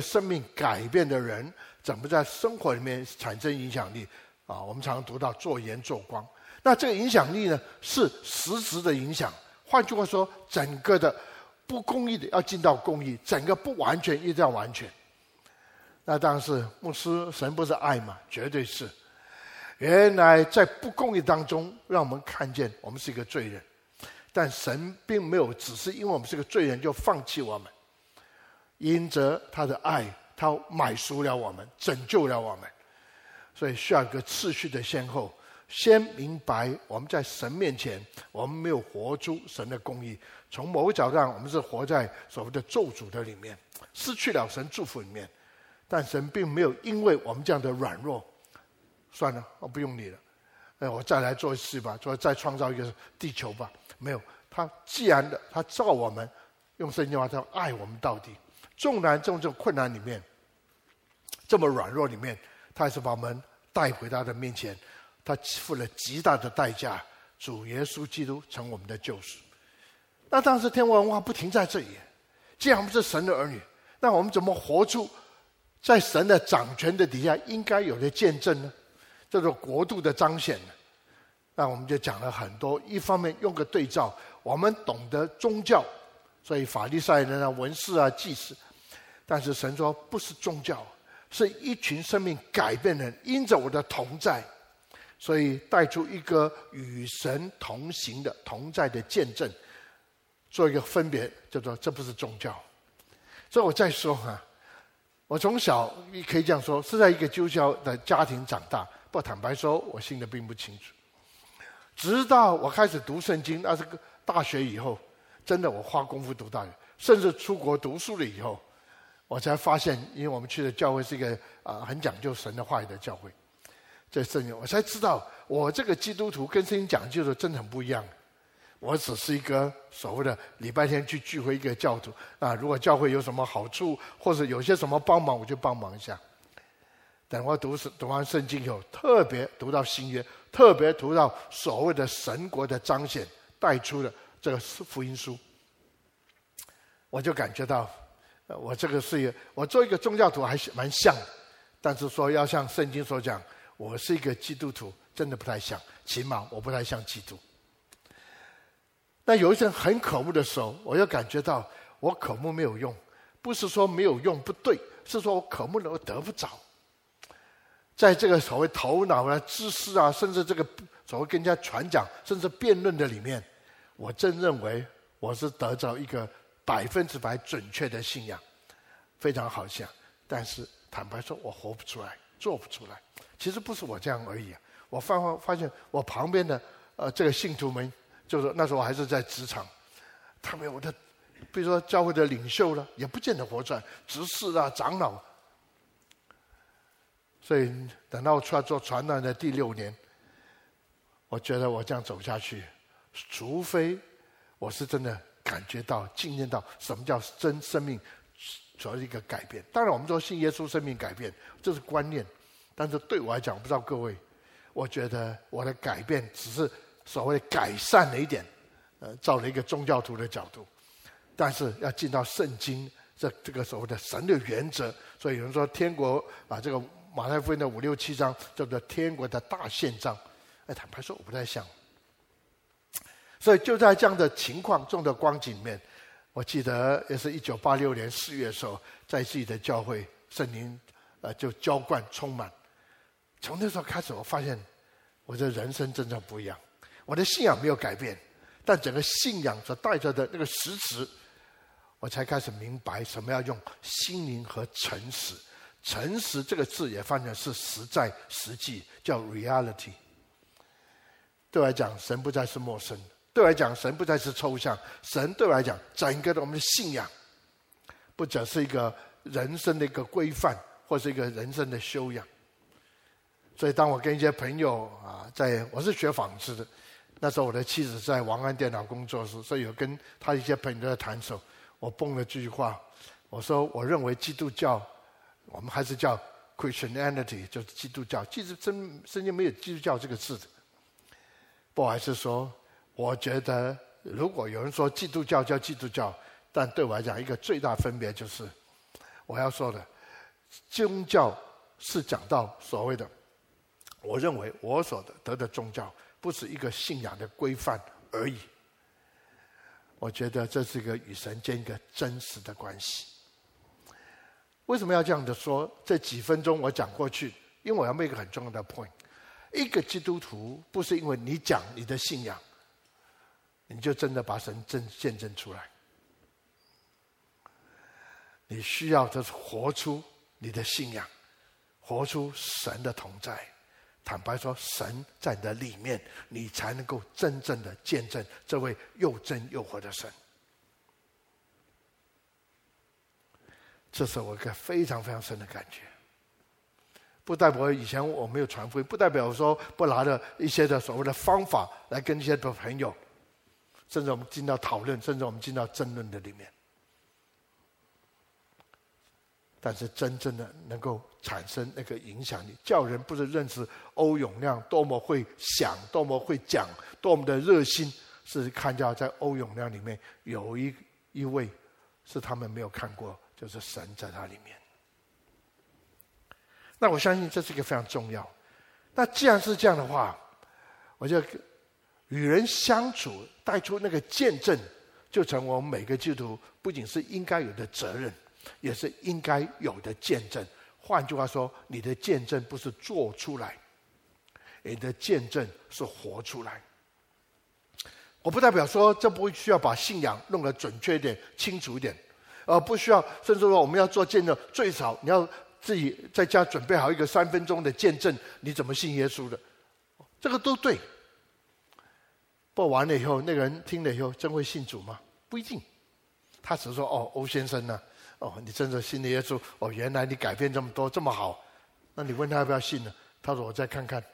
生命改变的人，怎么在生活里面产生影响力？啊，我们常常读到做盐做光，那这个影响力呢，是实质的影响。换句话说，整个的不公义的要进到公义，整个不完全一定要完全。那当然是牧师，神不是爱嘛？绝对是。原来在不公义当中，让我们看见我们是一个罪人，但神并没有只是因为我们是个罪人就放弃我们，因着他的爱，他买赎了我们，拯救了我们。所以需要一个次序的先后，先明白我们在神面前，我们没有活出神的公义。从某个角度上，我们是活在所谓的咒诅的里面，失去了神祝福里面。但神并没有因为我们这样的软弱，算了，我不用你了，哎，我再来做一次吧，做再创造一个地球吧。没有，他既然的，他造我们，用圣经话，他爱我们到底。纵然这种困难里面，这么软弱里面，他还是把我们带回他的面前。他付了极大的代价，主耶稣基督成我们的救赎。那当时天国文化不停在这里，既然我们是神的儿女，那我们怎么活出？在神的掌权的底下，应该有的见证呢，叫做国度的彰显呢。那我们就讲了很多。一方面用个对照，我们懂得宗教，所以法利赛人啊、文士啊、祭司。但是神说，不是宗教，是一群生命改变人，因着我的同在，所以带出一个与神同行的同在的见证，做一个分别，叫做这不是宗教。所以我再说哈。我从小你可以这样说，是在一个基督教的家庭长大。不坦白说，我信的并不清楚。直到我开始读圣经，那是个大学以后，真的我花功夫读大学，甚至出国读书了以后，我才发现，因为我们去的教会是一个啊很讲究神的话语的教会，在圣经，我才知道我这个基督徒跟圣经讲究的真的很不一样。我只是一个所谓的礼拜天去聚会一个教徒啊，如果教会有什么好处或者有些什么帮忙，我就帮忙一下。等我读读完圣经以后，特别读到新约，特别读到所谓的神国的彰显带出的这个福音书，我就感觉到，我这个是我做一个宗教徒还是蛮像，但是说要像圣经所讲，我是一个基督徒，真的不太像，起码我不太像基督。那有一阵很渴慕的时候，我又感觉到我渴慕没有用，不是说没有用不对，是说我渴慕了我得不着。在这个所谓头脑啊、知识啊，甚至这个所谓跟人家传讲，甚至辩论的里面，我真认为我是得着一个百分之百准确的信仰，非常好像。但是坦白说，我活不出来，做不出来。其实不是我这样而已，我发发发现我旁边的呃这个信徒们。就是那时候我还是在职场，他们有的，比如说教会的领袖了，也不见得活出来，执事啊、长老。所以等到我出来做传道的第六年，我觉得我这样走下去，除非我是真的感觉到、经验到什么叫真生命，主要是一个改变。当然，我们说信耶稣，生命改变，这是观念。但是对我来讲，我不知道各位，我觉得我的改变只是。所谓改善了一点，呃，照了一个宗教徒的角度，但是要进到圣经这这个所谓的神的原则，所以有人说天国啊，这个马太福音的五六七章叫做天国的大宪章。哎，坦白说我不太像。所以就在这样的情况中的光景里面，我记得也是一九八六年四月的时候，在自己的教会圣灵呃就浇灌充满，从那时候开始，我发现我的人生真正不一样。我的信仰没有改变，但整个信仰所带着的那个实质，我才开始明白什么要用心灵和诚实。诚实这个字也翻译是实在、实际，叫 reality。对我来讲，神不再是陌生；对我来讲，神不再是抽象。神对我来讲，整个的我们的信仰，不只是一个人生的一个规范，或是一个人生的修养。所以，当我跟一些朋友啊，在我是学纺织的。那时候我的妻子在王安电脑工作室，所以有跟他一些朋友在谈的时候，我蹦了这句话，我说我认为基督教，我们还是叫 Christianity，就是基督教。其实真圣经没有基督教这个字的。不好意思说，我觉得如果有人说基督教叫基督教，但对我来讲一个最大分别就是，我要说的，宗教是讲到所谓的，我认为我所得得的宗教不是一个信仰的规范而已。我觉得这是一个与神间一个真实的关系。为什么要这样的说？这几分钟我讲过去，因为我要 make 一个很重要的 point。一个基督徒不是因为你讲你的信仰，你就真的把神真见证出来。你需要的是活出你的信仰，活出神的同在。坦白说，神在你的里面，你才能够真正的见证这位又真又活的神。这是我一个非常非常深的感觉。不代表以前我没有传福音，不代表说不拿着一些的所谓的方法来跟一些的朋友，甚至我们进到讨论，甚至我们进到争论的里面。但是真正的能够产生那个影响力，叫人不是认识欧永亮多么会想、多么会讲、多么的热心，是看到在欧永亮里面有一一位是他们没有看过，就是神在他里面。那我相信这是一个非常重要。那既然是这样的话，我就与人相处带出那个见证，就成为我们每个基督徒不仅是应该有的责任。也是应该有的见证。换句话说，你的见证不是做出来，你的见证是活出来。我不代表说这不需要把信仰弄得准确一点、清楚一点，而不需要，甚至说我们要做见证，最少你要自己在家准备好一个三分钟的见证，你怎么信耶稣的？这个都对。播完了以后，那个人听了以后，真会信主吗？不一定。他只是说：“哦，欧先生呢、？”哦，你真的信了耶稣？哦，原来你改变这么多，这么好。那你问他要不要信呢？他说：“我再看看。”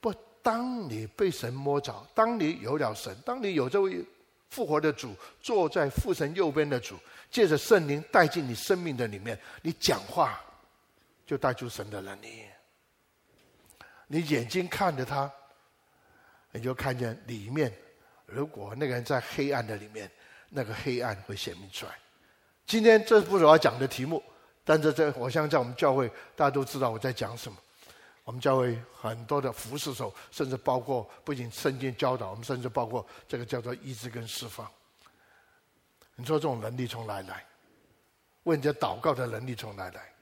不，当你被神摸着，当你有了神，当你有这位复活的主坐在父神右边的主，借着圣灵带进你生命的里面，你讲话就带出神的能力。你眼睛看着他，你就看见里面。如果那个人在黑暗的里面，那个黑暗会显明出来。今天这不是我要讲的题目，但是这我相信在我们教会，大家都知道我在讲什么。我们教会很多的服侍手，甚至包括不仅圣经教导，我们甚至包括这个叫做医治跟释放。你说这种能力从哪来？为人家祷告的能力从哪来？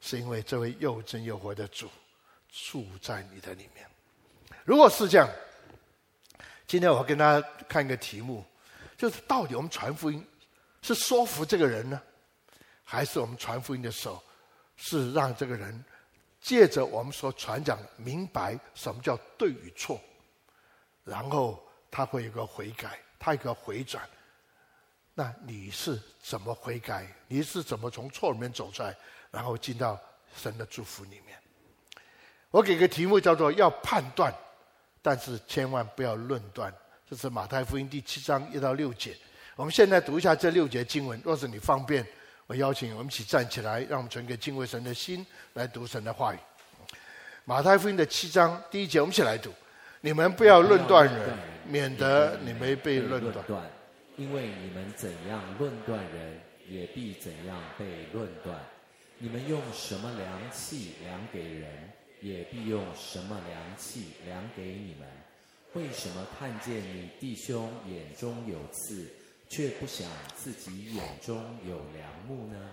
是因为这位又真又活的主住在你的里面。如果是这样，今天我跟大家看一个题目，就是到底我们传福音。是说服这个人呢，还是我们传福音的时候，是让这个人借着我们所传讲明白什么叫对与错，然后他会有个悔改，他有个回转。那你是怎么悔改？你是怎么从错里面走出来，然后进到神的祝福里面？我给个题目叫做“要判断，但是千万不要论断”。这是马太福音第七章一到六节。我们现在读一下这六节经文，若是你方便，我邀请我们一起站起来，让我们存个敬畏神的心来读神的话语。马太福音的七章第一节，我们一起来读：你们不要论断人，免得你们被论断。因为你们怎样论断人，也必怎样被论断。你们用什么量器量给人，也必用什么量器量给你们。为什么看见你弟兄眼中有刺？却不想自己眼中有梁木呢？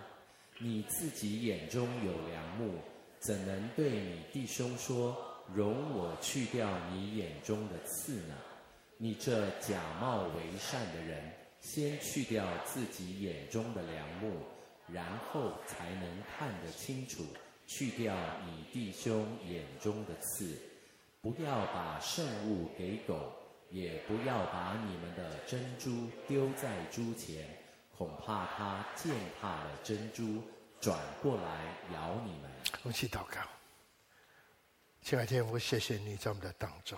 你自己眼中有梁木，怎能对你弟兄说：“容我去掉你眼中的刺呢？”你这假冒为善的人，先去掉自己眼中的梁木，然后才能看得清楚，去掉你弟兄眼中的刺。不要把圣物给狗。也不要把你们的珍珠丢在猪前，恐怕它践踏了珍珠，转过来咬你们。我们一起祷告，亲爱天父，谢谢你在我们的当中，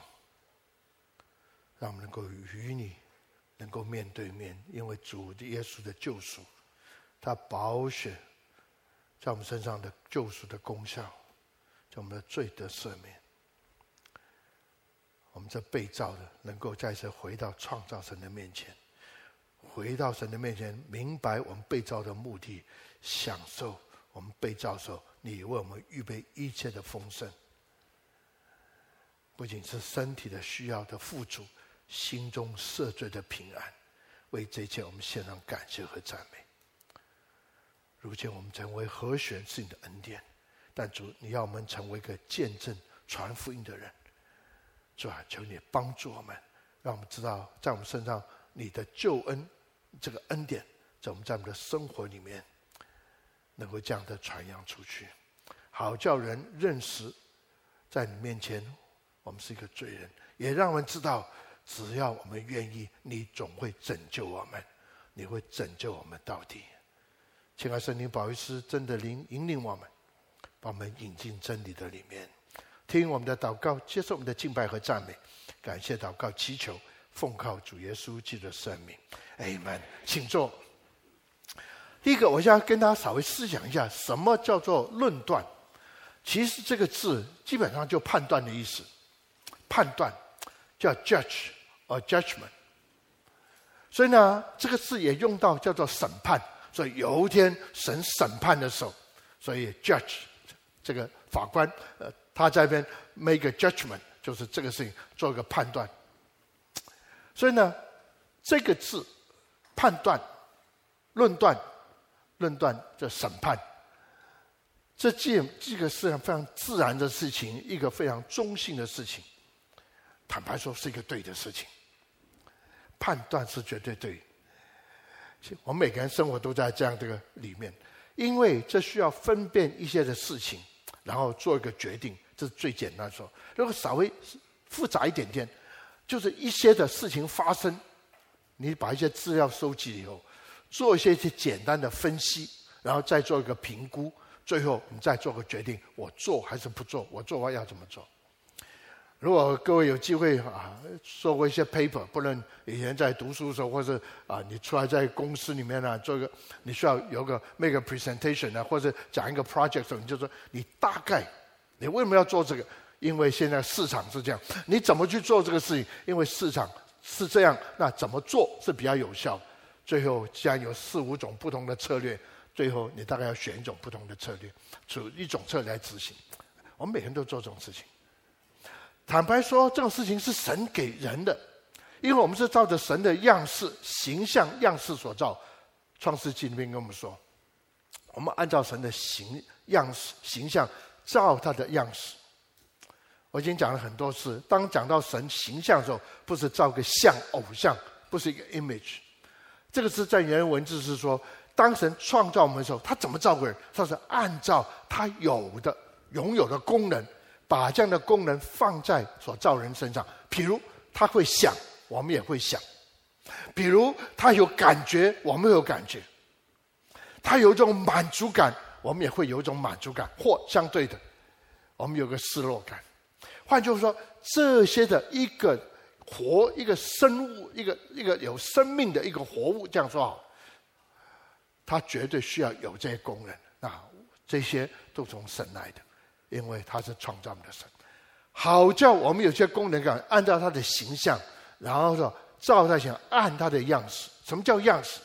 让我们能够与你能够面对面，因为主的耶稣的救赎，他宝血在我们身上的救赎的功效，在我们的罪得赦免。我们这被造的，能够再次回到创造神的面前，回到神的面前，明白我们被造的目的，享受我们被造的时候，你为我们预备一切的丰盛，不仅是身体的需要的富足，心中赦罪的平安。为这一切，我们献上感谢和赞美。如今我们成为和弦是你的恩典，但主，你要我们成为一个见证传福音的人。主啊，求你帮助我们，让我们知道在我们身上你的救恩这个恩典，在我们在我们的生活里面能够这样的传扬出去，好叫人认识，在你面前我们是一个罪人，也让我们知道。只要我们愿意，你总会拯救我们，你会拯救我们到底。亲爱的圣灵保惠师，真的灵引领我们，把我们引进真理的里面，听我们的祷告，接受我们的敬拜和赞美，感谢祷告祈求，奉靠主耶稣基督的圣名，Amen。请坐。第一个，我想要跟大家稍微思想一下，什么叫做论断？其实这个字基本上就判断的意思，判断叫 judge。or，judgment。所以呢，这个字也用到叫做审判。所以有一天神审判的时候，所以 judge 这个法官，呃，他在这边 make a judgment，就是这个事情做一个判断。所以呢，这个字判断、论断、论断就审判，这件这个是非常自然的事情，一个非常中性的事情。坦白说，是一个对的事情。判断是绝对对，我们每个人生活都在这样这个里面，因为这需要分辨一些的事情，然后做一个决定，这是最简单说。如果稍微复杂一点点，就是一些的事情发生，你把一些资料收集以后，做一些些简单的分析，然后再做一个评估，最后你再做个决定，我做还是不做？我做完要怎么做？如果各位有机会啊，做过一些 paper，不论以前在读书的时候，或者啊，你出来在公司里面呢，做个你需要有个 make a presentation 呢，或者讲一个 project 的时候，你就说你大概你为什么要做这个？因为现在市场是这样，你怎么去做这个事情？因为市场是这样，那怎么做是比较有效？最后既然有四五种不同的策略，最后你大概要选一种不同的策略，出一种策略来执行。我们每天都做这种事情。坦白说，这种事情是神给人的，因为我们是照着神的样式、形象、样式所造。创世纪里面跟我们说，我们按照神的形样式、形象照他的样式。我已经讲了很多次，当讲到神形象的时候，不是照个像偶像，不是一个 image。这个字在原文字是说，当神创造我们的时候，他怎么造个人？他是按照他有的、拥有的功能。把这样的功能放在所造人身上，譬如他会想，我们也会想；比如他有感觉，我们有感觉；他有一种满足感，我们也会有一种满足感，或相对的，我们有个失落感。换句话说，这些的一个活、一个生物、一个一个有生命的一个活物，这样说好，他绝对需要有这些功能啊，这些都从神来的。因为他是创造我们的神，好叫我们有些功能感，按照他的形象，然后说照他想按他的样式。什么叫样式？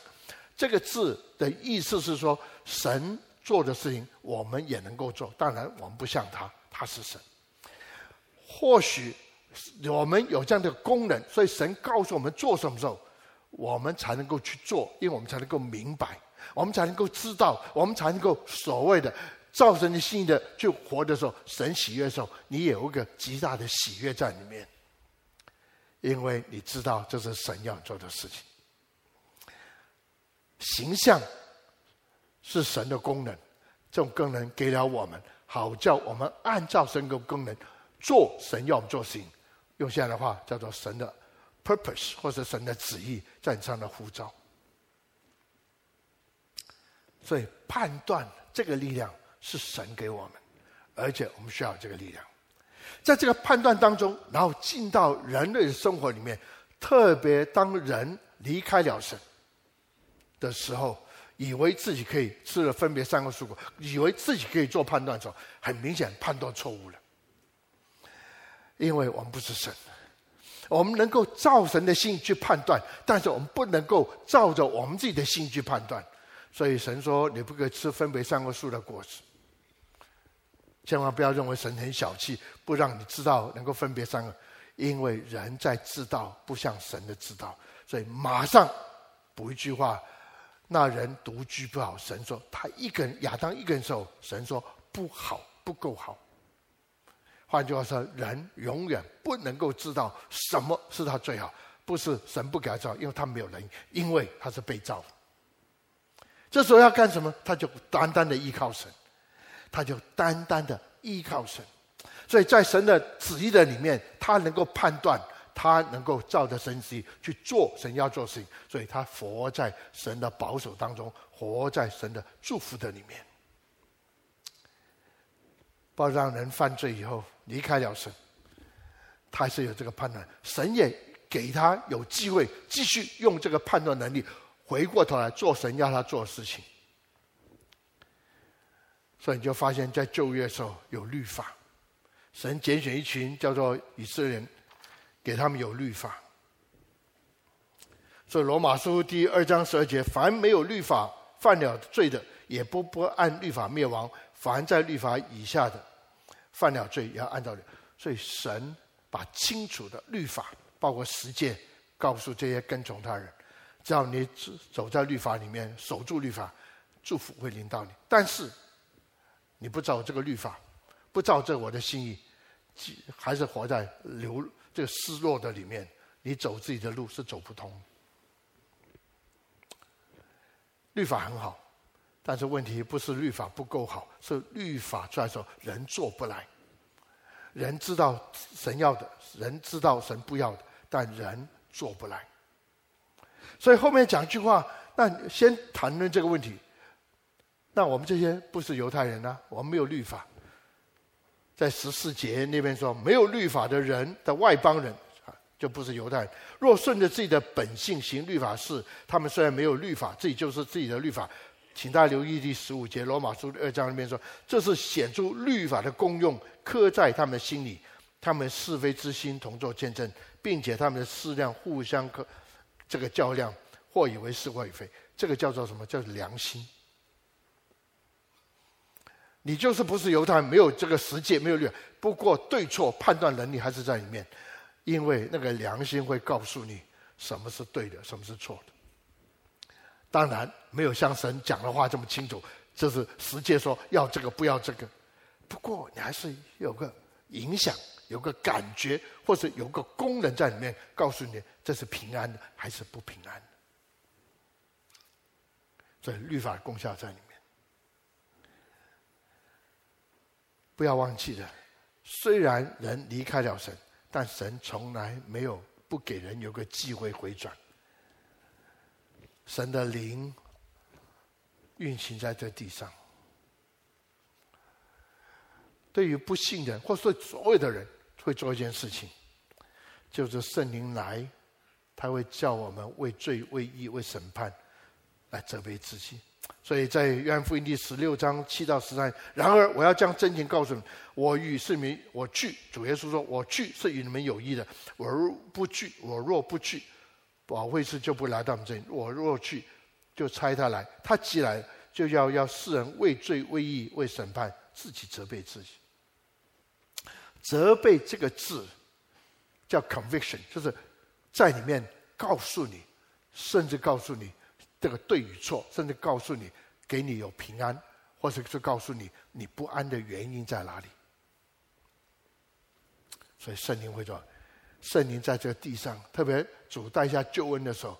这个字的意思是说，神做的事情我们也能够做。当然，我们不像他，他是神。或许我们有这样的功能，所以神告诉我们做什么时候，我们才能够去做，因为我们才能够明白，我们才能够知道，我们才能够所谓的。造神的心意的去活的时候，神喜悦的时候，你也有一个极大的喜悦在里面，因为你知道这是神要做的事情。形象是神的功能，这种功能给了我们，好叫我们按照神的功能做神要我们做事情。用现在的话叫做神的 purpose，或者神的旨意在你上的呼召。所以判断这个力量。是神给我们，而且我们需要这个力量，在这个判断当中，然后进到人类的生活里面，特别当人离开了神的时候，以为自己可以吃了分别三个树果，以为自己可以做判断的时候，很明显判断错误了，因为我们不是神，我们能够照神的心去判断，但是我们不能够照着我们自己的心去判断。所以神说你不可以吃分别三个树的果子。千万不要认为神很小气，不让你知道能够分别善恶，因为人在知道不像神的知道，所以马上补一句话：那人独居不好。神说他一个人，亚当一个人时候，神说不好，不够好。换句话说，人永远不能够知道什么是他最好，不是神不给他造，因为他没有能力，因为他是被造的。这时候要干什么？他就单单的依靠神。他就单单的依靠神，所以在神的旨意的里面，他能够判断，他能够照着神旨意去做神要做事情，所以他活在神的保守当中，活在神的祝福的里面。不让人犯罪以后离开了神，他是有这个判断，神也给他有机会继续用这个判断能力，回过头来做神要他做的事情。所以你就发现，在旧约的时候有律法，神拣选一群叫做以色列人，给他们有律法。所以罗马书第二章十二节：凡没有律法犯了罪的，也不不按律法灭亡；凡在律法以下的，犯了罪也要按照律。所以神把清楚的律法，包括十诫，告诉这些跟从他人：只要你走在律法里面，守住律法，祝福会临到你。但是你不照这个律法，不照这我的心意，还是活在流这个失落的里面。你走自己的路是走不通。律法很好，但是问题不是律法不够好，是律法出来的时候人做不来。人知道神要的，人知道神不要的，但人做不来。所以后面讲一句话，那先谈论这个问题。那我们这些不是犹太人啊，我们没有律法。在十四节那边说，没有律法的人的外邦人啊，就不是犹太人。若顺着自己的本性行律法事，他们虽然没有律法，自己就是自己的律法。请大家留意第十五节，罗马书二章里面说，这是显出律法的功用，刻在他们心里。他们是非之心同作见证，并且他们的思量互相可这个较量，或以为是，或以为非。这个叫做什么？叫做良心。你就是不是犹太人，没有这个实践，没有律。不过对错判断能力还是在里面，因为那个良心会告诉你什么是对的，什么是错的。当然没有像神讲的话这么清楚，就是实践说要这个不要这个。不过你还是有个影响，有个感觉，或者有个功能在里面，告诉你这是平安的还是不平安的。所以律法功效在里面。不要忘记了，虽然人离开了神，但神从来没有不给人有个机会回转。神的灵运行在这地上，对于不信的人，或是所有的人，会做一件事情，就是圣灵来，他会叫我们为罪、为义、为审判来责备自己。所以在约翰福音第十六章七到十三，然而我要将真情告诉你，我与是民，我去。主耶稣说：“我去是与你们有益的。我若不去，我若不去，保惠师就不来到你们这里。我若去，就差他来。他既来，就要要世人为罪、为义、为审判，自己责备自己。责备这个字叫 conviction，就是在里面告诉你，甚至告诉你。”这个对与错，甚至告诉你，给你有平安，或者是告诉你你不安的原因在哪里。所以圣灵会说，圣灵在这个地上，特别主带下救恩的时候，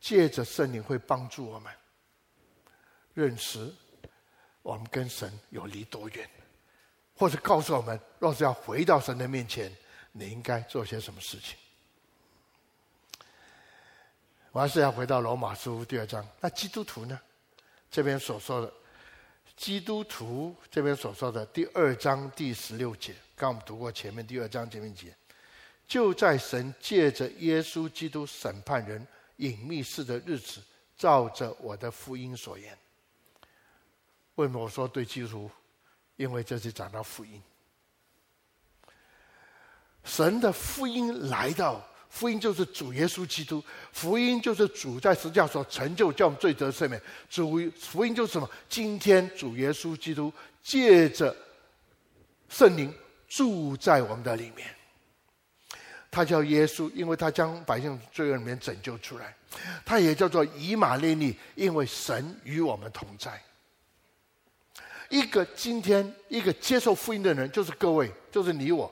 借着圣灵会帮助我们认识我们跟神有离多远，或者告诉我们，若是要回到神的面前，你应该做些什么事情。我还是要回到罗马书第二章。那基督徒呢？这边所说的基督徒这边所说的第二章第十六节，刚我们读过前面第二章前面节，就在神借着耶稣基督审判人隐秘事的日子，照着我的福音所言。为什么我说对基督徒？因为这是讲到福音，神的福音来到。福音就是主耶稣基督，福音就是主在十字架所成就，叫我们罪得赦免。主福音就是什么？今天主耶稣基督借着圣灵住在我们的里面。他叫耶稣，因为他将百姓罪恶里面拯救出来。他也叫做以马内利，因为神与我们同在。一个今天一个接受福音的人，就是各位，就是你我。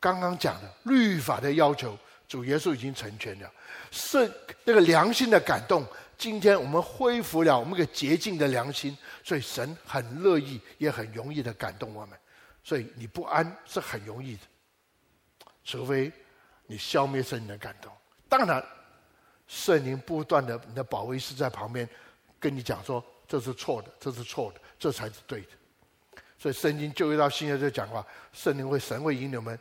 刚刚讲的律法的要求，主耶稣已经成全了，是那个良心的感动。今天我们恢复了我们个洁净的良心，所以神很乐意，也很容易的感动我们。所以你不安是很容易的。除非你消灭圣灵的感动，当然，圣灵不断的，你的保卫师在旁边跟你讲说，这是错的，这是错的，这才是对的。所以圣经旧约到新约就讲话，圣灵会神会引你们，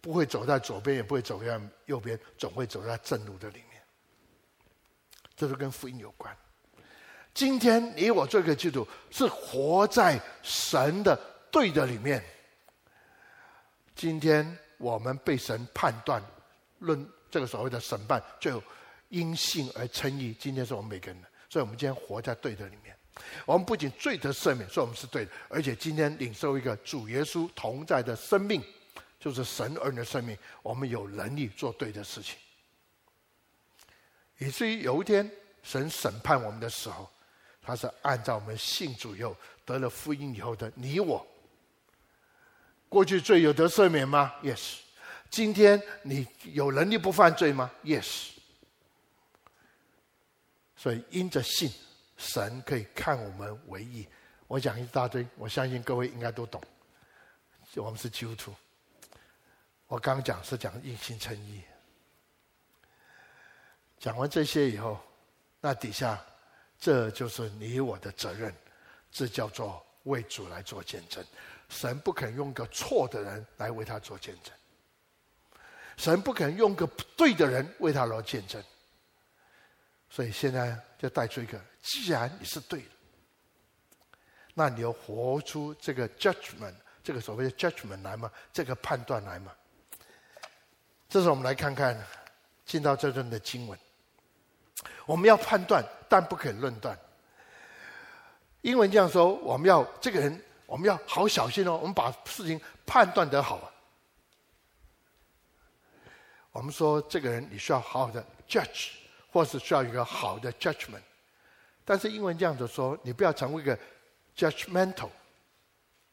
不会走在左边，也不会走在右边，总会走在正路的里面。这是跟福音有关。今天你我这个基督是活在神的对的里面。今天。我们被神判断，论这个所谓的审判，就因信而称义。今天是我们每个人的，所以我们今天活在对的里面。我们不仅罪得赦免，说我们是对的，而且今天领受一个主耶稣同在的生命，就是神儿女的生命。我们有能力做对的事情，以至于有一天神审判我们的时候，他是按照我们信主以后得了福音以后的你我。过去罪有得赦免吗？Yes。今天你有能力不犯罪吗？Yes。所以因着信，神可以看我们为义。我讲一大堆，我相信各位应该都懂。我们是基督徒。我刚讲是讲因信称意。讲完这些以后，那底下这就是你我的责任，这叫做为主来做见证。神不肯用个错的人来为他做见证，神不肯用个不对的人为他来见证，所以现在就带出一个：既然你是对的，那你要活出这个 judgment，这个所谓的 judgment 来吗？这个判断来吗？这时候我们来看看进到这段的经文，我们要判断，但不可以论断。英文这样说：我们要这个人。我们要好小心哦！我们把事情判断得好啊。我们说这个人你需要好好的 judge，或是需要一个好的 judgment。但是英文这样子说，你不要成为一个 judgmental，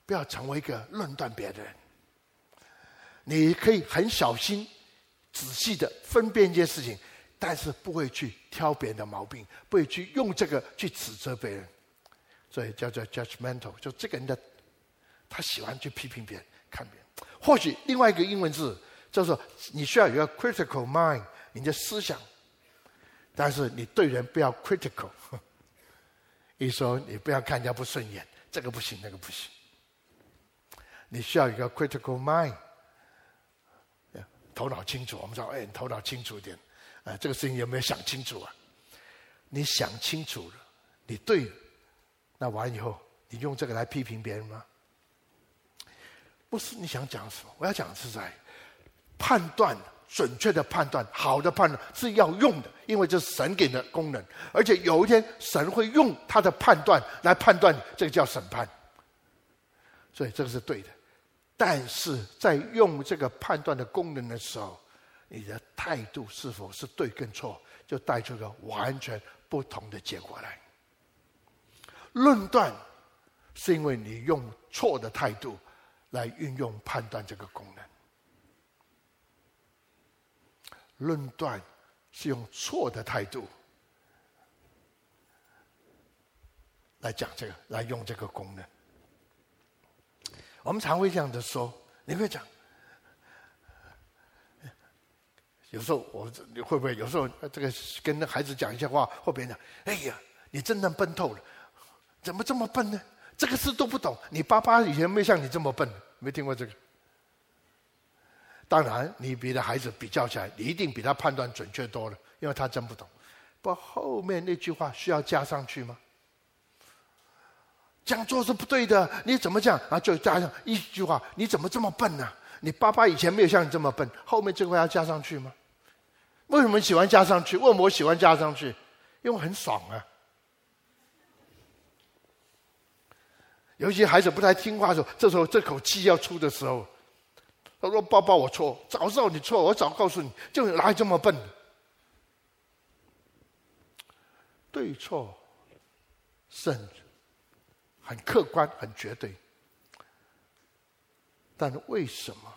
不要成为一个论断别人。你可以很小心、仔细的分辨一件事情，但是不会去挑别人的毛病，不会去用这个去指责别人。所以叫做 judgmental，就这个人的，他喜欢去批评别人、看别人。或许另外一个英文字就是，你需要有一个 critical mind，你的思想，但是你对人不要 critical。一说你不要看人家不顺眼，这个不行，那个不行。你需要一个 critical mind，头脑清楚。我们说，哎，你头脑清楚一点，啊，这个事情有没有想清楚啊？你想清楚了，你对。那完以后，你用这个来批评别人吗？不是你想讲什么？我要讲的是在判断，准确的判断，好的判断是要用的，因为这是神给的功能。而且有一天，神会用他的判断来判断，这个叫审判。所以这个是对的。但是在用这个判断的功能的时候，你的态度是否是对跟错，就带出个完全不同的结果来。论断，是因为你用错的态度来运用判断这个功能。论断是用错的态度来讲这个，来用这个功能。我们常会这样的说，你会讲，有时候我你会不会有时候这个跟孩子讲一些话，或别人讲，哎呀，你真的笨透了。怎么这么笨呢？这个事都不懂。你爸爸以前没像你这么笨，没听过这个。当然，你比的孩子比较起来，你一定比他判断准确多了，因为他真不懂。不，后面那句话需要加上去吗？这样做是不对的，你怎么讲？啊，就加上一句话：你怎么这么笨呢？你爸爸以前没有像你这么笨，后面这块要加上去吗？为什么喜欢加上去？为什么我喜欢加上去？因为很爽啊。尤其孩子不太听话的时候，这时候这口气要出的时候，他说：“爸爸，我错，早知道你错，我早告诉你，就哪里这么笨？对错，甚至很客观、很绝对。但是为什么？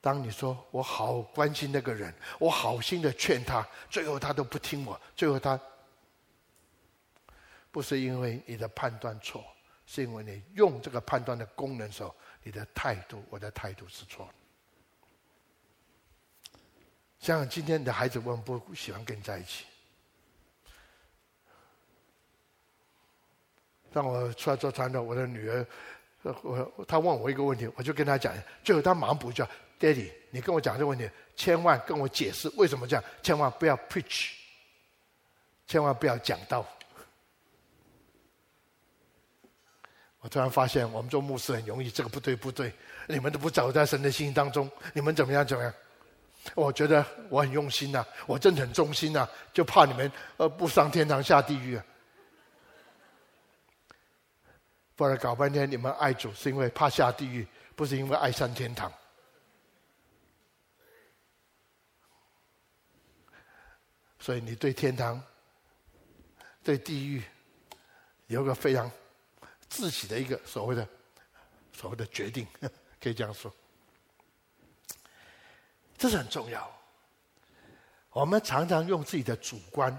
当你说我好关心那个人，我好心的劝他，最后他都不听我，最后他不是因为你的判断错。”是因为你用这个判断的功能时候，你的态度，我的态度是错的。像今天你的孩子，我们不喜欢跟你在一起。当我出来做传道，我的女儿，我她问我一个问题，我就跟她讲，最后她马上补一句：“爹地，你跟我讲这个问题，千万跟我解释为什么这样，千万不要 preach，千万不要讲道。”我突然发现，我们做牧师很容易，这个不对不对，你们都不走在神的心当中，你们怎么样怎么样？我觉得我很用心呐、我真的很忠心呐、就怕你们呃不上天堂下地狱啊！不然搞半天，你们爱主是因为怕下地狱，不是因为爱上天堂。所以你对天堂、对地狱有个非常。自己的一个所谓的所谓的决定，可以这样说，这是很重要。我们常常用自己的主观，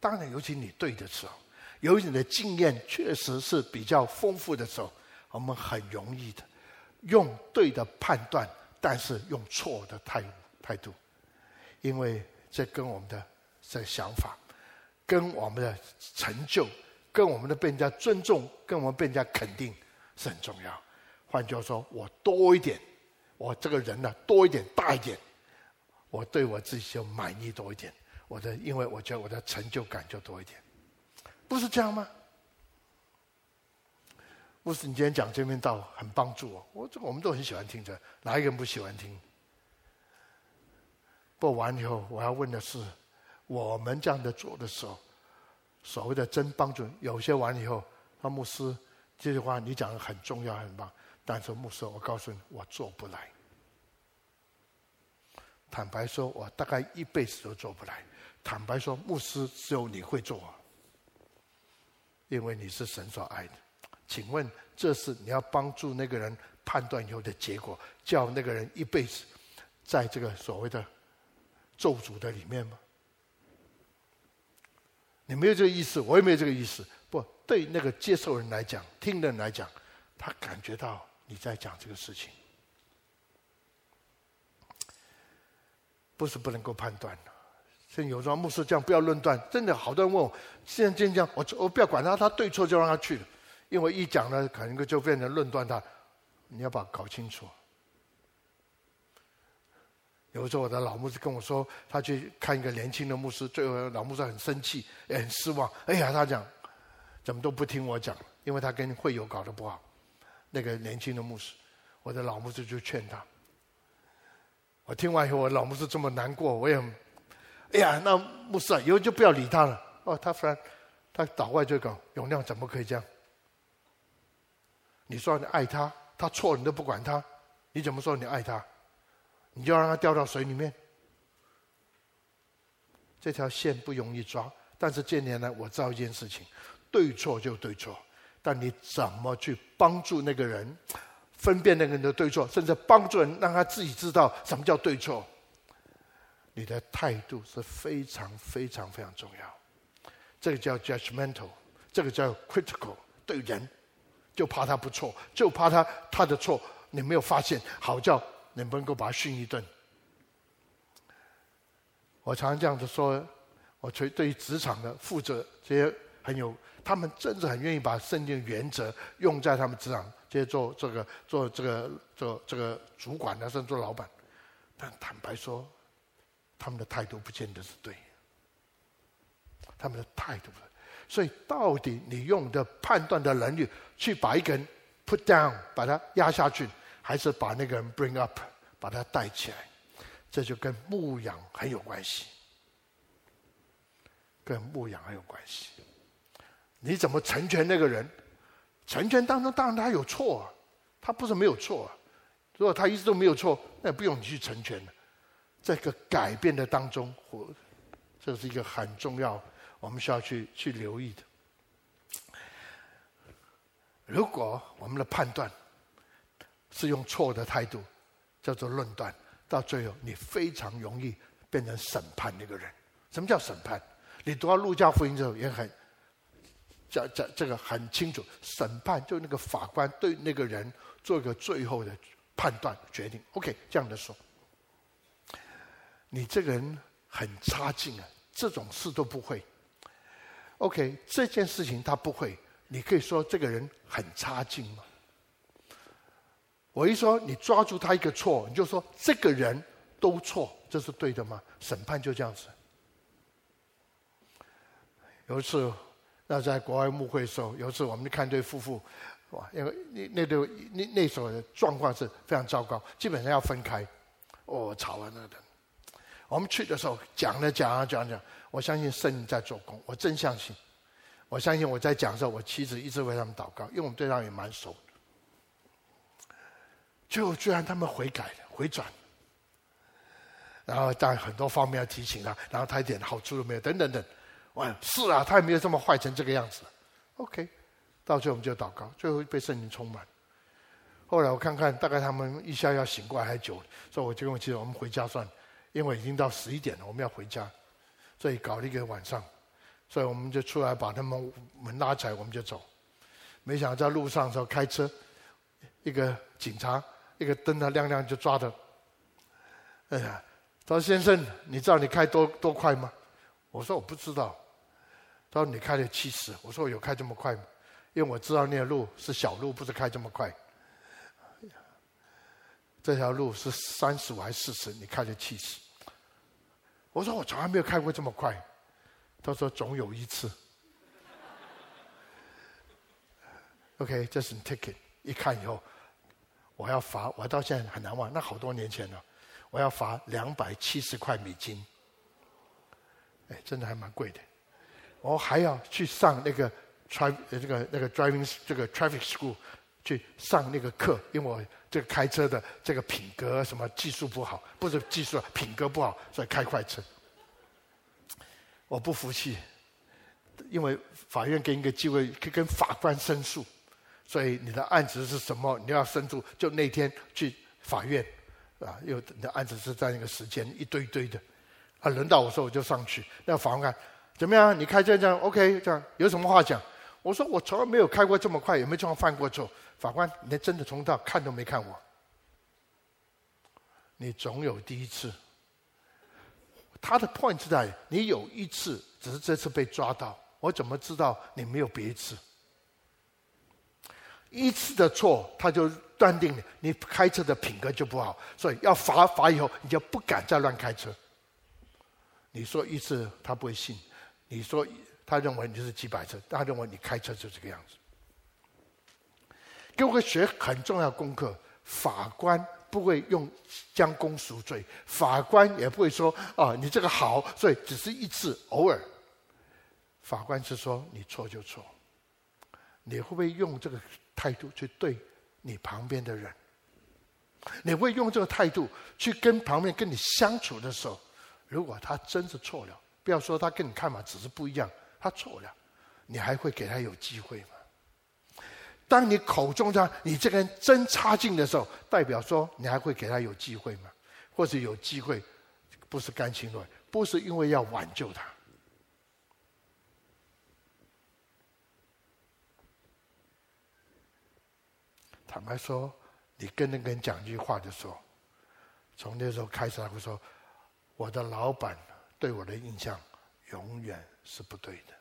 当然，尤其你对的时候，由于你的经验确实是比较丰富的时候，我们很容易的用对的判断，但是用错的态态度，因为这跟我们的这想法，跟我们的成就。跟我们的被人家尊重，跟我们被人家肯定是很重要。换句话说，我多一点，我这个人呢多一点、大一点，我对我自己就满意多一点。我的，因为我觉得我的成就感就多一点，不是这样吗？牧师你今天讲这篇道很帮助我，我这个我们都很喜欢听着，哪一个人不喜欢听？播完以后，我要问的是，我们这样的做的时候。所谓的真帮助，有些完以后，那牧师这句话你讲的很重要很棒，但是牧师，我告诉你，我做不来。坦白说，我大概一辈子都做不来。坦白说，牧师只有你会做，因为你是神所爱的。请问，这是你要帮助那个人判断以后的结果，叫那个人一辈子在这个所谓的咒诅的里面吗？你没有这个意思，我也没有这个意思。不，对那个接受人来讲，听的人来讲，他感觉到你在讲这个事情，不是不能够判断的。所以有时候牧师这样不要论断，真的好多人问我，现在这样，我我不要管他，他对错就让他去了，因为一讲呢，可能就变成论断他。你要把搞清楚。有时候我的老牧师跟我说，他去看一个年轻的牧师，最后老牧师很生气，也很失望。哎呀，他讲怎么都不听我讲，因为他跟会友搞得不好。那个年轻的牧师，我的老牧师就劝他。我听完以后，我老牧师这么难过，我也，哎呀，那牧师啊，以后就不要理他了。哦，他突然他倒过来就讲，永亮怎么可以这样？你说你爱他，他错你都不管他，你怎么说你爱他？你就让他掉到水里面，这条线不容易抓。但是这年来，我知道一件事情：对错就对错。但你怎么去帮助那个人分辨那个人的对错，甚至帮助人让他自己知道什么叫对错？你的态度是非常非常非常重要。这个叫 judgmental，这个叫 critical。对人就怕他不错，就怕他他的错你没有发现，好叫。能不能够把他训一顿？我常常这样子说，我对对于职场的负责这些很有，他们真的很愿意把圣经原则用在他们职场，这些做这个做这个做这个主管的，甚至做老板。但坦白说，他们的态度不见得是对，他们的态度。所以，到底你用的判断的能力去把一个人 put down，把他压下去。还是把那个人 bring up，把他带起来？这就跟牧养很有关系，跟牧养很有关系。你怎么成全那个人？成全当中当然他有错啊，他不是没有错啊。如果他一直都没有错，那也不用你去成全了。这个改变的当中，我这是一个很重要，我们需要去去留意的。如果我们的判断是用错的态度，叫做论断，到最后你非常容易变成审判那个人。什么叫审判？你读到路加福音之后也很，这这这个很清楚，审判就那个法官对那个人做一个最后的。判断决定，OK，这样的说，你这个人很差劲啊，这种事都不会。OK，这件事情他不会，你可以说这个人很差劲吗？我一说你抓住他一个错，你就说这个人都错，这是对的吗？审判就这样子。有一次，那在国外牧会的时候，有一次我们看对夫妇。哇因为那那对那那时候的状况是非常糟糕，基本上要分开。哦，吵啊那的。我们去的时候讲了讲啊讲讲，我相信圣灵在做工，我真相信。我相信我在讲的时候，我妻子一直为他们祷告，因为我们对他们也蛮熟。就居然他们悔改了，回转。然后在很多方面要提醒他，然后他一点好处都没有，等等等。哇，是啊，他也没有这么坏成这个样子。OK。到最后我们就祷告，最后被圣灵充满。后来我看看，大概他们一下要醒过来还久，所以我就跟我妻子我们回家算了，因为已经到十一点了，我们要回家，所以搞了一个晚上，所以我们就出来把他们门拉起来，我们就走。没想到在路上的时候开车，一个警察一个灯啊亮亮就抓着。哎呀，他说先生，你知道你开多多快吗？我说我不知道。他说你开了七十，我说我有开这么快吗？因为我知道那条路是小路，不是开这么快。这条路是三十五还是四十？你开了七十。我说我从来没有开过这么快。他说总有一次。OK，这是 ticket。一看以后，我要罚，我到现在很难忘，那好多年前了。我要罚两百七十块美金。哎，真的还蛮贵的。我还要去上那个。trav 这个那个 driving 这个 traffic school 去上那个课，因为我这个开车的这个品格什么技术不好，不是技术品格不好，所以开快车。我不服气，因为法院给你个机会，可以跟法官申诉，所以你的案子是什么？你要申诉，就那天去法院，啊，又你的案子是在那个时间一堆堆的，啊，轮到我说我就上去，那法官怎么样？你开车这样 OK？这样有什么话讲？我说我从来没有开过这么快，也没这样犯过错。法官，你真的从头到看都没看我。你总有第一次。他的 point 在你有一次，只是这次被抓到。我怎么知道你没有别一次？一次的错，他就断定你你开车的品格就不好，所以要罚罚以后，你就不敢再乱开车。你说一次，他不会信。你说。他认为你就是几百车，他认为你开车就这个样子。给我个学很重要功课，法官不会用将功赎罪，法官也不会说啊你这个好，所以只是一次偶尔。法官是说你错就错，你会不会用这个态度去对你旁边的人？你会用这个态度去跟旁边跟你相处的时候，如果他真是错了，不要说他跟你看法只是不一样。他错了，你还会给他有机会吗？当你口中讲你这个人真差劲的时候，代表说你还会给他有机会吗？或者有机会，不是甘心乐，不是因为要挽救他。坦白说，你跟那个人讲一句话的时候，从那时候开始，他会说：“我的老板对我的印象永远。”是不对的。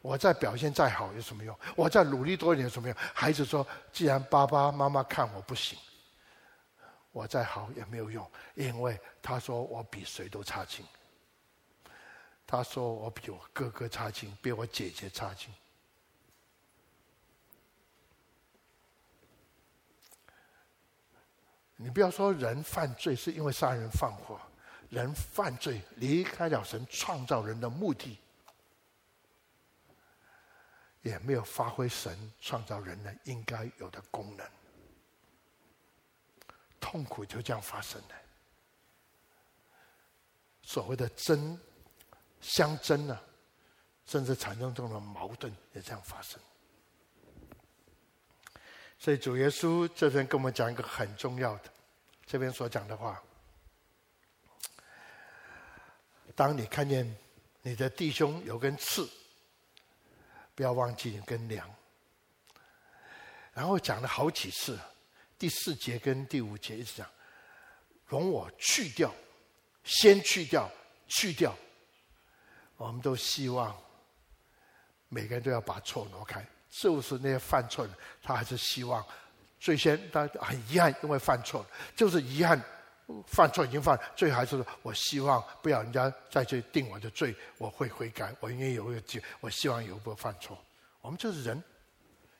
我再表现再好有什么用？我再努力多一点有什么用？孩子说：“既然爸爸妈妈看我不行，我再好也没有用，因为他说我比谁都差劲。他说我比我哥哥差劲，比我姐姐差劲。”你不要说人犯罪是因为杀人放火，人犯罪离开了神创造人的目的，也没有发挥神创造人的应该有的功能，痛苦就这样发生了。所谓的争、相争呢，甚至产生这种矛盾，也这样发生。所以主耶稣这边跟我们讲一个很重要的，这边所讲的话：当你看见你的弟兄有根刺，不要忘记有根梁。然后讲了好几次，第四节跟第五节一直讲，容我去掉，先去掉，去掉。我们都希望每个人都要把错挪开。就是那些犯错的，他还是希望最先，他很遗憾，因为犯错了，就是遗憾，犯错已经犯，最后还是我希望不要人家再去定我的罪，我会悔改，我应该有一个机，我希望有不犯错。我们就是人，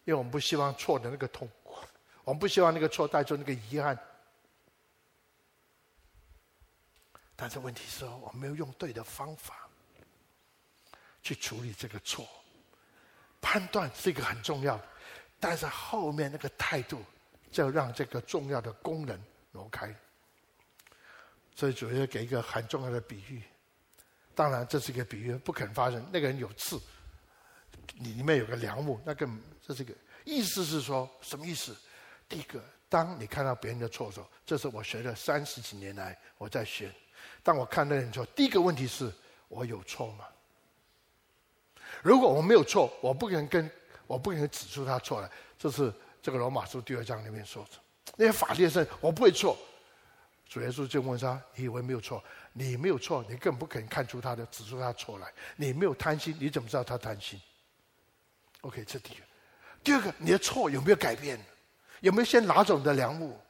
因为我们不希望错的那个痛苦，我们不希望那个错带出那个遗憾。但是问题是，我没有用对的方法去处理这个错。判断是一个很重要的，但是后面那个态度，就让这个重要的功能挪开。所以主要给一个很重要的比喻，当然这是一个比喻，不可能发生。那个人有刺，你里面有个梁木，那个这是个意思是说什么意思？第一个，当你看到别人的错的时候，这是我学了三十几年来我在学。当我看那个人错，第一个问题是我有错吗？如果我没有错，我不可能跟我不可能指出他错来。这是这个罗马书第二章里面说的。那些法律上我不会错。主耶稣就问他：“你以为没有错？你没有错，你更不可能看出他的指出他错来。你没有贪心，你怎么知道他贪心？”OK，这第一个。第二个，你的错有没有改变？有没有先拿走你的良木？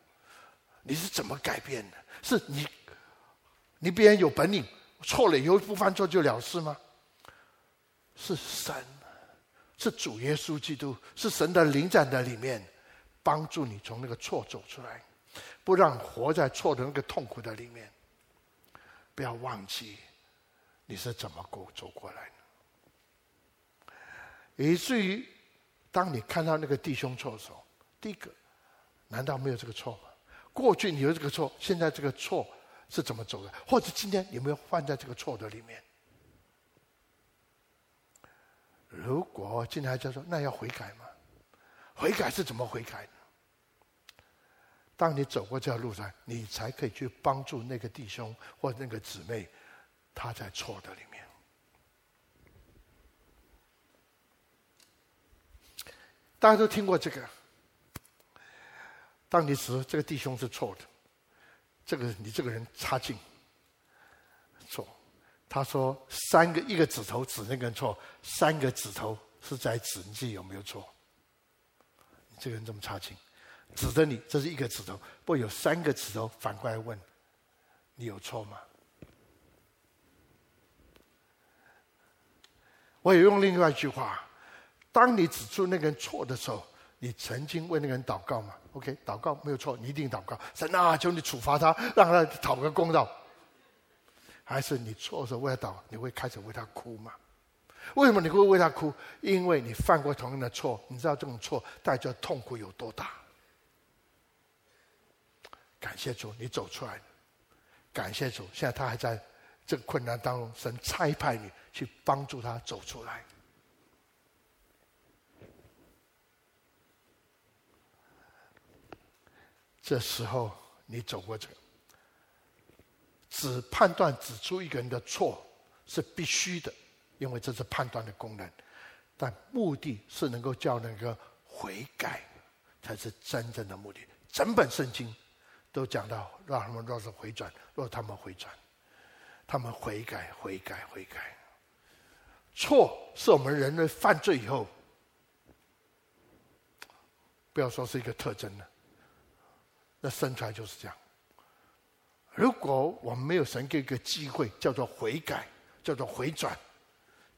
你是怎么改变的？是你你别人有本领，错了以后不犯错就了事吗？是神，是主耶稣基督，是神的灵在里面，帮助你从那个错走出来，不让活在错的那个痛苦的里面。不要忘记你是怎么过走过来的，以至于当你看到那个弟兄错的时候，第一个，难道没有这个错吗？过去你有这个错，现在这个错是怎么走的？或者今天有没有犯在这个错的里面？如果今天还在说，那要悔改吗？悔改是怎么悔改？当你走过这条路上，你才可以去帮助那个弟兄或那个姊妹，他在错的里面。大家都听过这个。当你指这个弟兄是错的，这个你这个人差劲。错他说：“三个一个指头指那个人错，三个指头是在指你自己有没有错？你这个人这么差劲，指着你，这是一个指头，不有三个指头反过来问，你有错吗？”我也用另外一句话：当你指出那个人错的时候，你曾经为那个人祷告吗？OK，祷告没有错，你一定祷告。神啊，求你处罚他，让他讨个公道。还是你错的时候为他祷，你会开始为他哭吗？为什么你会为他哭？因为你犯过同样的错，你知道这种错带着痛苦有多大。感谢主，你走出来。感谢主，现在他还在这个困难当中，神差派你去帮助他走出来。这时候你走过这个。只判断指出一个人的错是必须的，因为这是判断的功能。但目的是能够叫那个悔改，才是真正的目的。整本圣经都讲到，让他们若是回转，若他们回转，他们悔改、悔改、悔改。错是我们人类犯罪以后，不要说是一个特征了，那生出来就是这样。如果我们没有神给一个机会，叫做悔改，叫做回转，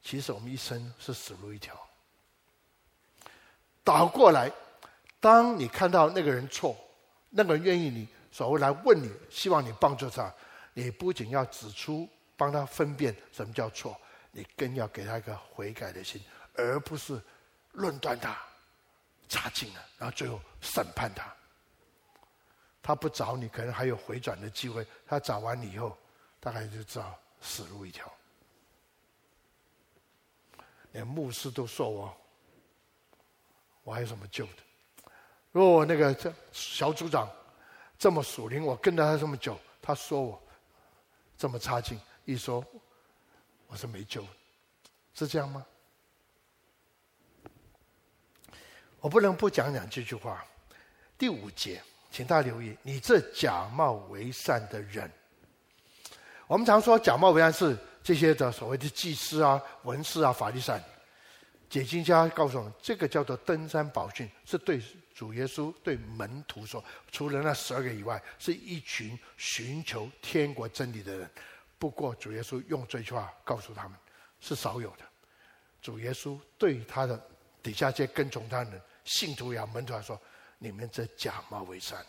其实我们一生是死路一条。倒过来，当你看到那个人错，那个人愿意你所谓来问你，希望你帮助他，你不仅要指出帮他分辨什么叫错，你更要给他一个悔改的心，而不是论断他、查禁了，然后最后审判他。他不找你，可能还有回转的机会；他找完你以后，大概就知道死路一条。连牧师都说我，我还有什么救的？如果我那个小组长这么属灵，我跟着他这么久，他说我这么差劲，一说我是没救的，是这样吗？我不能不讲讲这句话。第五节，请大家留意：你这假冒为善的人，我们常说假冒为善是。这些的所谓的祭司啊、文士啊、法利赛，解经家告诉我们，这个叫做登山宝训，是对主耶稣对门徒说，除了那十二个以外，是一群寻求天国真理的人。不过主耶稣用这句话告诉他们，是少有的。主耶稣对他的底下这些跟从他的人、信徒呀、门徒来说，你们这假冒伪善。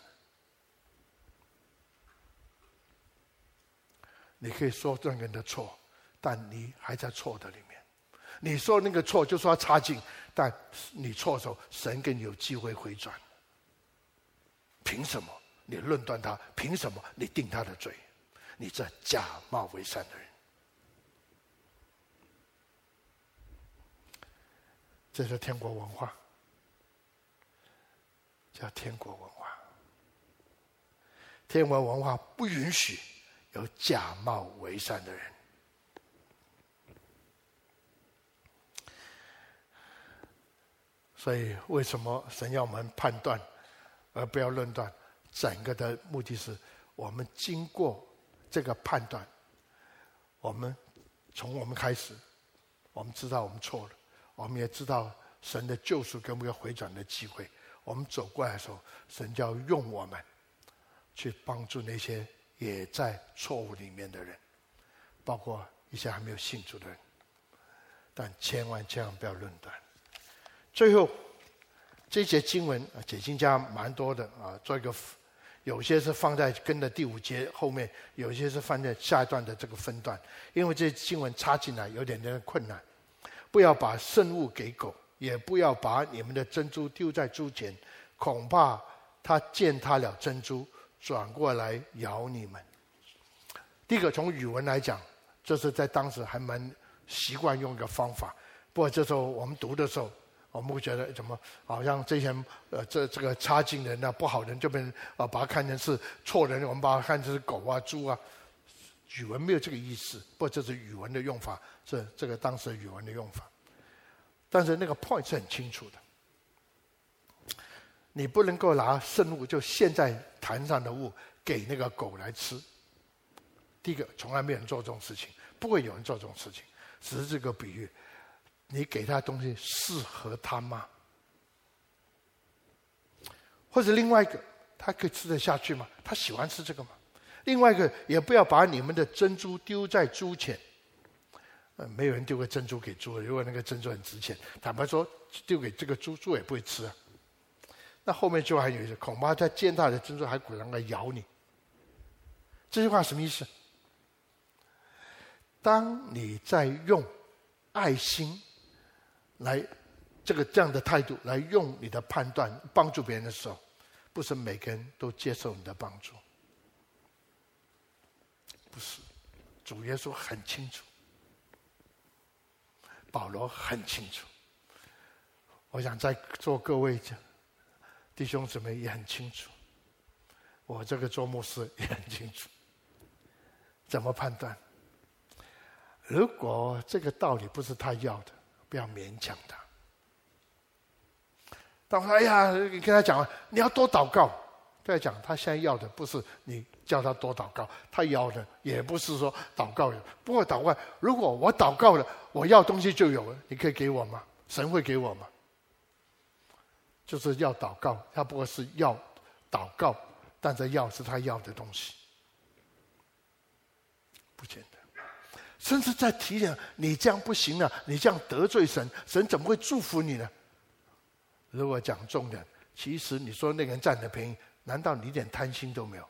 你可以说这个人的错。但你还在错的里面，你说那个错就说他差劲，但你错的时候，神给你有机会回转。凭什么你论断他？凭什么你定他的罪？你这假冒为善的人，这是天国文化，叫天国文化。天国文化不允许有假冒为善的人。所以，为什么神要我们判断，而不要论断？整个的目的是，我们经过这个判断，我们从我们开始，我们知道我们错了，我们也知道神的救赎给我们一个回转的机会。我们走过来的时候，神就要用我们去帮助那些也在错误里面的人，包括一些还没有信主的人。但千万千万不要论断。最后，这节经文啊，解经家蛮多的啊，做一个，有些是放在跟的第五节后面，有些是放在下一段的这个分段，因为这些经文插进来有点点困难。不要把圣物给狗，也不要把你们的珍珠丢在猪前，恐怕它践踏了珍珠，转过来咬你们。第一个从语文来讲，这是在当时还蛮习惯用一个方法，不过这时候我们读的时候。我们会觉得怎么好像这些呃这这个差劲人呐、啊、不好人这边啊把他看成是错人，我们把他看成是狗啊猪啊，语文没有这个意思，不过这是语文的用法，这这个当时语文的用法。但是那个 point 是很清楚的，你不能够拿圣物就现在坛上的物给那个狗来吃。第一个，从来没有人做这种事情，不会有人做这种事情，只是这个比喻。你给他的东西适合他吗？或者另外一个，他可以吃得下去吗？他喜欢吃这个吗？另外一个，也不要把你们的珍珠丢在猪前。呃，没有人丢个珍珠给猪，如果那个珍珠很值钱，坦白说，丢给这个猪，猪也不会吃啊。那后面就还有一个，恐怕在践踏的珍珠还可能来咬你。这句话什么意思？当你在用爱心。来，这个这样的态度来用你的判断帮助别人的时候，不是每个人都接受你的帮助。不是，主耶稣很清楚，保罗很清楚。我想在座各位弟兄姊妹也很清楚，我这个做牧师也很清楚，怎么判断？如果这个道理不是他要的。不要勉强他。当他哎呀，你跟他讲，你要多祷告。跟他讲，他现在要的不是你叫他多祷告，他要的也不是说祷告。不过祷告，如果我祷告了，我要东西就有了，你可以给我吗？神会给我吗？就是要祷告，他不过是要祷告，但这要是他要的东西，不简单。甚至在提醒你这样不行了，你这样得罪神，神怎么会祝福你呢？如果讲重点，其实你说那个人占的便宜，难道你一点贪心都没有？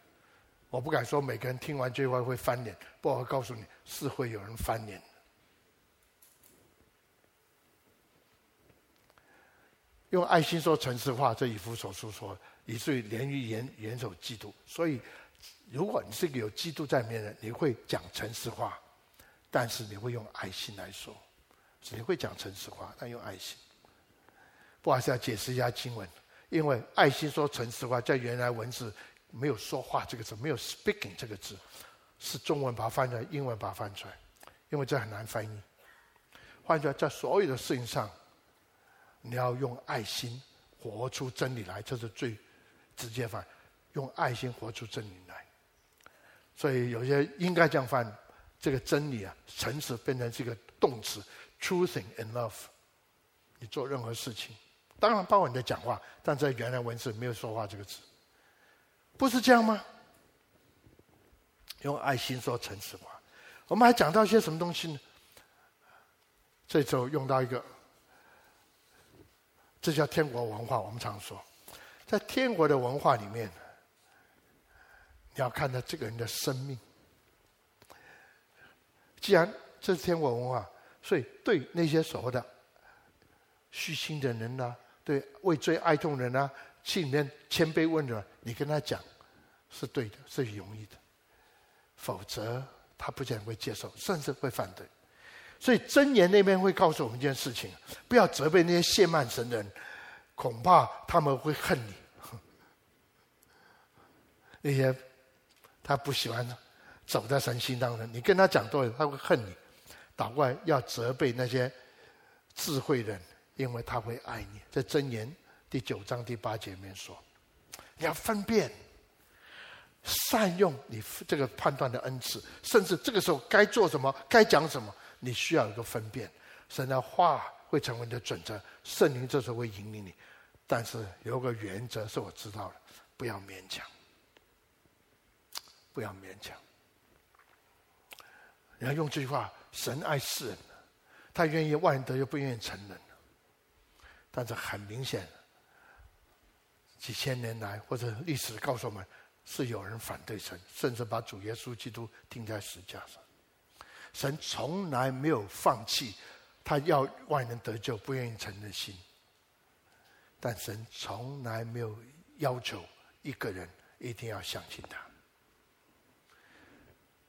我不敢说每个人听完这句话会翻脸，不过我告诉你是会有人翻脸。用爱心说诚实话，这以弗所书说，以至于连于严严守基督。所以，如果你是个有基督在里面的，你会讲诚实话，但是你会用爱心来说。你会讲诚实话，但用爱心。不还是要解释一下经文，因为爱心说诚实话，在原来文字没有说话这个字，没有 speaking 这个字，是中文把它翻出来，英文把它翻出来，因为这很难翻译。换句话，在所有的事情上。你要用爱心活出真理来，这是最直接法。用爱心活出真理来，所以有些应该这样翻：这个真理啊，诚实变成这个动词，truthing in love。你做任何事情，当然包括你的讲话，但在原来文字没有说话这个字，不是这样吗？用爱心说诚实话。我们还讲到一些什么东西呢？这周用到一个。这叫天国文化。我们常说，在天国的文化里面，你要看到这个人的生命。既然这是天国文化，所以对那些所谓的虚心的人呐、对为罪哀痛人呐，心里面谦卑温柔，你跟他讲是对的，是容易的。否则，他不见得会接受，甚至会反对。所以箴言那边会告诉我们一件事情：不要责备那些亵慢神的人，恐怕他们会恨你。那些他不喜欢的走在神心当中，你跟他讲多了，他会恨你。倒过来要责备那些智慧人，因为他会爱你。在箴言第九章第八节里面说：你要分辨，善用你这个判断的恩赐，甚至这个时候该做什么，该讲什么。你需要一个分辨，神的话会成为你的准则，圣灵这时候会引领你，但是有个原则是我知道的，不要勉强，不要勉强。你要用这句话：神爱世人，他愿意万人得救，又不愿意成人。但是很明显，几千年来或者历史告诉我们，是有人反对神，甚至把主耶稣基督钉在十字架上。神从来没有放弃他要万人得救、不愿意成的心，但神从来没有要求一个人一定要相信他。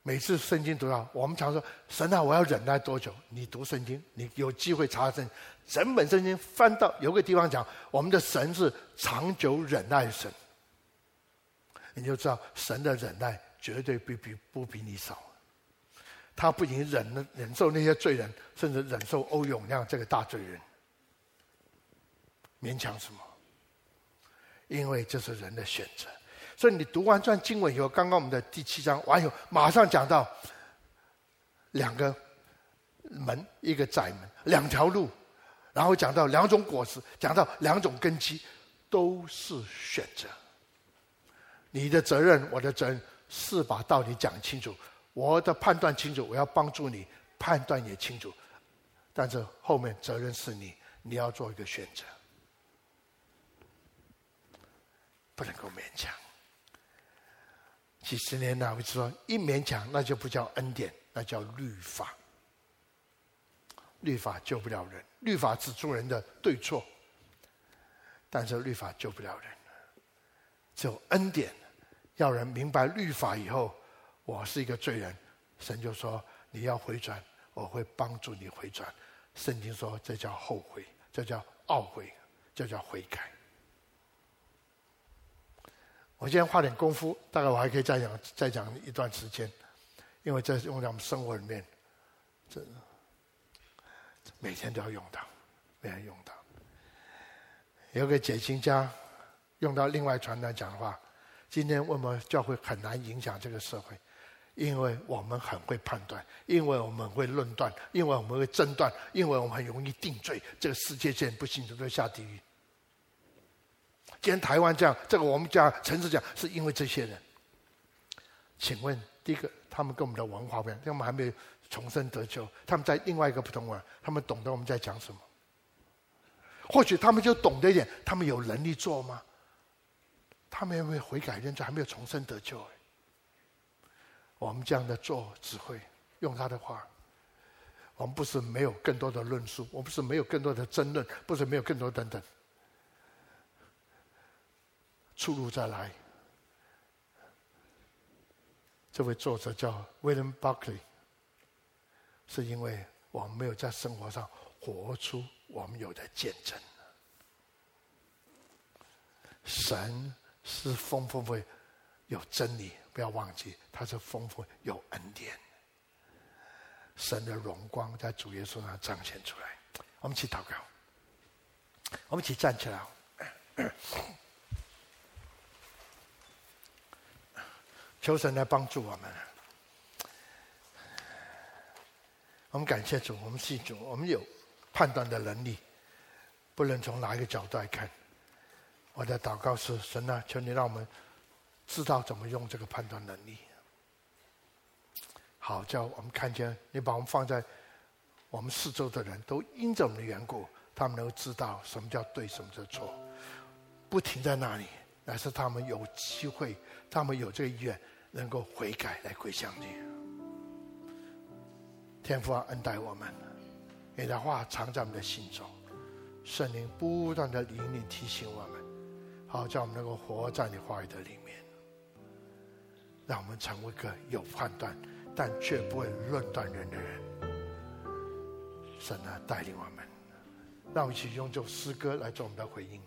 每次圣经读到，我们常说：“神啊，我要忍耐多久？”你读圣经，你有机会查证，整本圣经翻到有个地方讲，我们的神是长久忍耐神，你就知道神的忍耐绝对不比不比你少。他不仅忍忍受那些罪人，甚至忍受欧永亮这个大罪人，勉强什么？因为这是人的选择。所以你读完这段经文以后，刚刚我们的第七章完以后，马上讲到两个门，一个窄门，两条路，然后讲到两种果实，讲到两种根基，都是选择。你的责任，我的责任，是把道理讲清楚。我的判断清楚，我要帮助你判断也清楚，但是后面责任是你，你要做一个选择，不能够勉强。几十年来，我说一勉强，那就不叫恩典，那叫律法。律法救不了人，律法指出人的对错，但是律法救不了人，只有恩典，要人明白律法以后。我是一个罪人，神就说你要回转，我会帮助你回转。圣经说这叫后悔，这叫懊悔，这叫悔改。我今天花点功夫，大概我还可以再讲再讲一段时间，因为这用在我们生活里面，这每天都要用到，每天用到。有个解经家用到另外传来讲的话，今天我们教会很难影响这个社会？因为我们很会判断，因为我们会论断，因为我们会争断，因为我们很容易定罪。这个世界线不信就会下地狱。既然台湾这样，这个我们讲城市讲，是因为这些人。请问，第一个，他们跟我们的文化不一样，因为我们还没有重生得救，他们在另外一个不同文，他们懂得我们在讲什么。或许他们就懂得一点，他们有能力做吗？他们有没有悔改认罪，还没有重生得救。我们这样的做只会，用他的话。我们不是没有更多的论述，我们不是没有更多的争论，不是没有更多等等。出路再来。这位作者叫 William Buckley，是因为我们没有在生活上活出我们有的见证。神是丰富会有真理，不要忘记，他是丰富有恩典。神的荣光在主耶稣上彰显出来。我们一起祷告，我们一起站起来。求神来帮助我们。我们感谢主，我们信主，我们有判断的能力，不论从哪一个角度来看。我的祷告是：神啊，求你让我们知道怎么用这个判断能力。好，叫我们看见你把我们放在我们四周的人都因着我们的缘故，他们能够知道什么叫对，什么叫错，不停在那里，乃是他们有机会，他们有这个意愿，能够悔改来归向你，天父啊，恩待我们，你的话藏在我们的心中，圣灵不断的引领提醒我们，好叫我们能够活在你话语的里面，让我们成为一个有判断但却不会论断人的人。神啊，带领我们，让我们一起用这首诗歌来做我们的回应。